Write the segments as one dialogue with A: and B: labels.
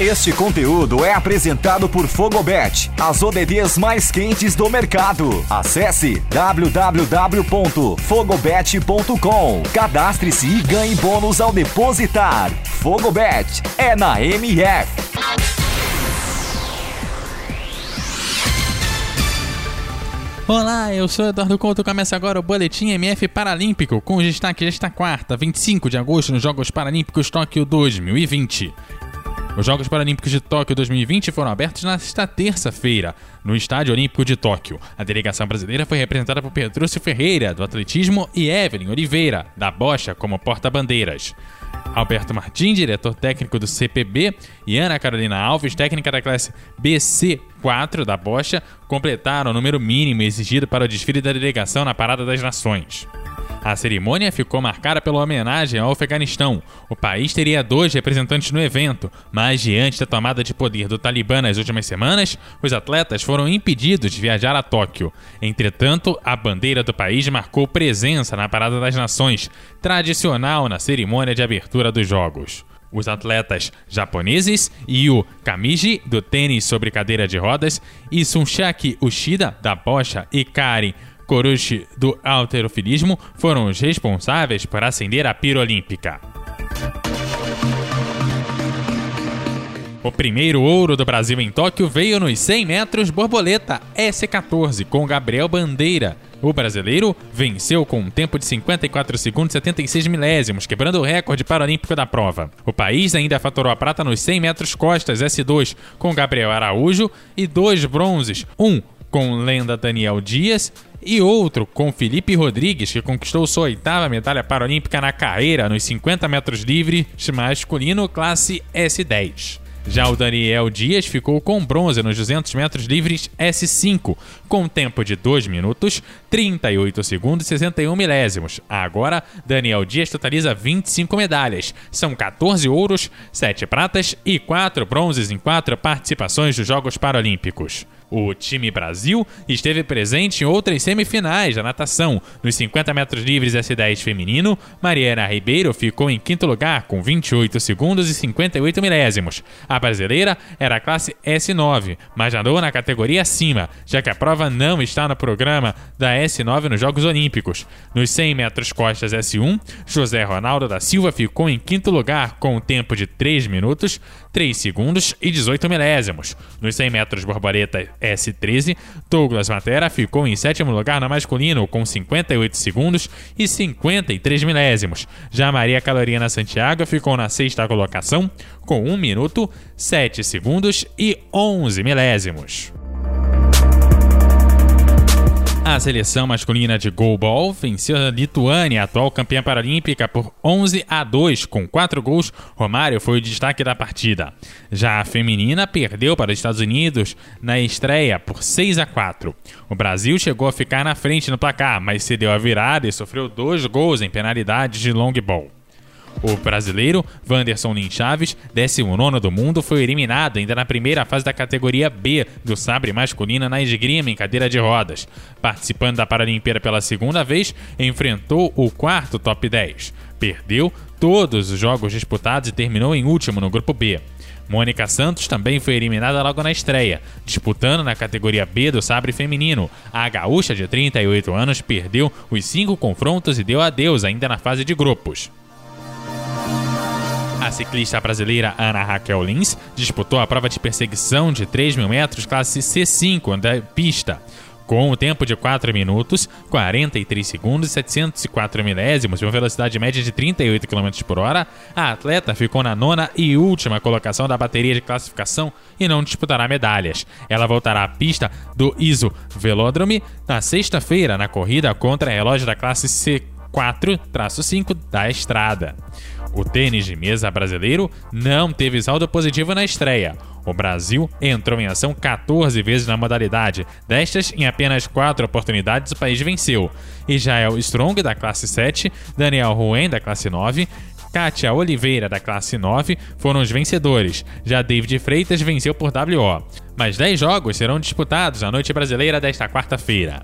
A: Este conteúdo é apresentado por Fogobet, as ODDs mais quentes do mercado. Acesse www.fogobet.com. Cadastre-se e ganhe bônus ao depositar. Fogobet é na MF.
B: Olá, eu sou Eduardo Couto. Começa agora o Boletim MF Paralímpico, com destaque desta quarta, 25 de agosto, nos Jogos Paralímpicos Tóquio 2020. Os Jogos Paralímpicos de Tóquio 2020 foram abertos nesta terça-feira, no Estádio Olímpico de Tóquio. A delegação brasileira foi representada por Petrúcio Ferreira, do atletismo, e Evelyn Oliveira, da bocha, como porta-bandeiras. Alberto Martins, diretor técnico do CPB, e Ana Carolina Alves, técnica da classe BC4 da Bocha, completaram o número mínimo exigido para o desfile da delegação na Parada das Nações. A cerimônia ficou marcada pela homenagem ao Afeganistão. O país teria dois representantes no evento, mas diante da tomada de poder do Talibã nas últimas semanas, os atletas foram impedidos de viajar a Tóquio. Entretanto, a bandeira do país marcou presença na Parada das Nações, tradicional na cerimônia de abertura dos Jogos. Os atletas japoneses Yu Kamiji, do tênis sobre cadeira de rodas, e Sunshaki Ushida, da bocha, e Karen Korushi do alterofilismo foram os responsáveis por acender a pira olímpica. O primeiro ouro do Brasil em Tóquio veio nos 100 metros borboleta S14 com Gabriel Bandeira. O brasileiro venceu com um tempo de 54 segundos e 76 milésimos, quebrando o recorde paralímpico da prova. O país ainda faturou a prata nos 100 metros costas S2 com Gabriel Araújo e dois bronzes, um com lenda Daniel Dias e outro com Felipe Rodrigues, que conquistou sua oitava medalha paralímpica na carreira nos 50 metros livres masculino classe S10. Já o Daniel Dias ficou com bronze nos 200 metros livres S5, com tempo de 2 minutos, 38 segundos e 61 milésimos. Agora, Daniel Dias totaliza 25 medalhas. São 14 ouros, 7 pratas e 4 bronzes em 4 participações dos Jogos Paralímpicos. O time Brasil esteve presente em outras semifinais da natação. Nos 50 metros livres S10 feminino, Mariana Ribeiro ficou em quinto lugar com 28 segundos e 58 milésimos. A brasileira era a classe S9, mas nadou na categoria acima, já que a prova não está no programa da S9 nos Jogos Olímpicos. Nos 100 metros costas S1, José Ronaldo da Silva ficou em quinto lugar com um tempo de 3 minutos, 3 segundos e 18 milésimos. Nos 100 metros borboleta S13, Douglas Matera ficou em sétimo lugar no masculino com 58 segundos e 53 milésimos. Já Maria Calorina Santiago ficou na sexta colocação com 1 minuto, 7 segundos e 11 milésimos. A seleção masculina de goalball venceu a Lituânia, atual campeã paralímpica, por 11 a 2 com 4 gols. Romário foi o destaque da partida. Já a feminina perdeu para os Estados Unidos na estreia por 6 a 4. O Brasil chegou a ficar na frente no placar, mas cedeu a virada e sofreu dois gols em penalidades de long ball. O brasileiro Wanderson Lin Chaves, 19 do mundo, foi eliminado ainda na primeira fase da categoria B do sabre masculino na esgrima em cadeira de rodas. Participando da Paralimpíada pela segunda vez, enfrentou o quarto top 10. Perdeu todos os jogos disputados e terminou em último no grupo B. Mônica Santos também foi eliminada logo na estreia, disputando na categoria B do sabre feminino. A gaúcha de 38 anos perdeu os cinco confrontos e deu adeus ainda na fase de grupos. A ciclista brasileira Ana Raquel Lins disputou a prova de perseguição de 3 mil metros, classe C5 da pista. Com o tempo de 4 minutos, 43 segundos e 704 milésimos e uma velocidade média de 38 km por hora, a atleta ficou na nona e última colocação da bateria de classificação e não disputará medalhas. Ela voltará à pista do ISO Velódromo na sexta-feira na corrida contra a relógio da classe C4-5 da estrada. O tênis de mesa brasileiro não teve saldo positivo na estreia. O Brasil entrou em ação 14 vezes na modalidade. Destas, em apenas 4 oportunidades, o país venceu. Israel Strong, da classe 7, Daniel Ruen, da classe 9, Kátia Oliveira, da classe 9, foram os vencedores. Já David Freitas venceu por WO. Mais 10 jogos serão disputados na noite brasileira desta quarta-feira.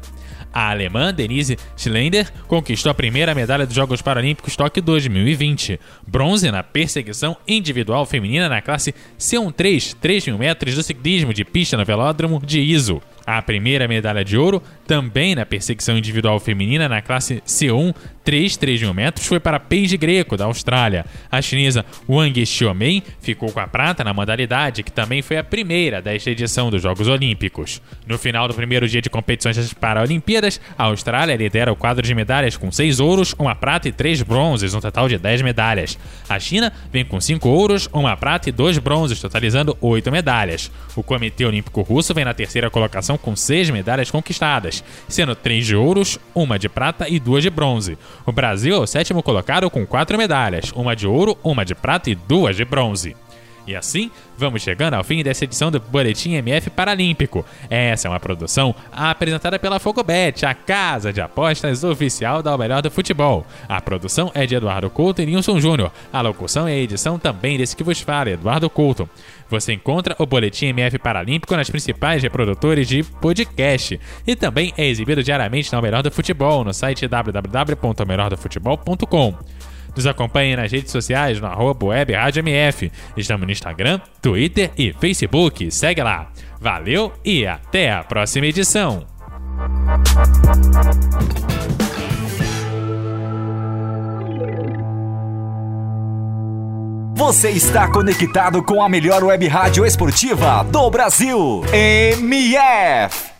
B: A alemã Denise Schlender conquistou a primeira medalha dos Jogos Paralímpicos Tóquio 2020, bronze na perseguição individual feminina na classe C13, 3 mil metros do ciclismo de pista no velódromo de Iso. A primeira medalha de ouro, também na perseguição individual feminina na classe C1, 3 3 mil metros, foi para Paige Greco, da Austrália. A chinesa Wang Xiaomei ficou com a prata na modalidade, que também foi a primeira desta edição dos Jogos Olímpicos. No final do primeiro dia de competições das Paralimpíadas, a Austrália lidera o quadro de medalhas com 6 ouros, uma prata e 3 bronzes, um total de 10 medalhas. A China vem com 5 ouros, uma prata e 2 bronzes, totalizando 8 medalhas. O Comitê Olímpico Russo vem na terceira colocação com seis medalhas conquistadas, sendo três de ouros, uma de prata e duas de bronze. O Brasil é o sétimo colocado com quatro medalhas, uma de ouro, uma de prata e duas de bronze. E assim, vamos chegando ao fim dessa edição do Boletim MF Paralímpico. Essa é uma produção apresentada pela Fogobet, a casa de apostas oficial da O Melhor do Futebol. A produção é de Eduardo Couto e Nilson Júnior. A locução e a edição também desse que vos fala, Eduardo Couto. Você encontra o Boletim MF Paralímpico nas principais reprodutores de podcast e também é exibido diariamente na O Melhor do Futebol no site www.omelhordofutebol.com. Nos acompanhe nas redes sociais no arroba web Rádio MF. Estamos no Instagram, Twitter e Facebook. Segue lá. Valeu e até a próxima edição.
A: Você está conectado com a melhor web rádio esportiva do Brasil. MF.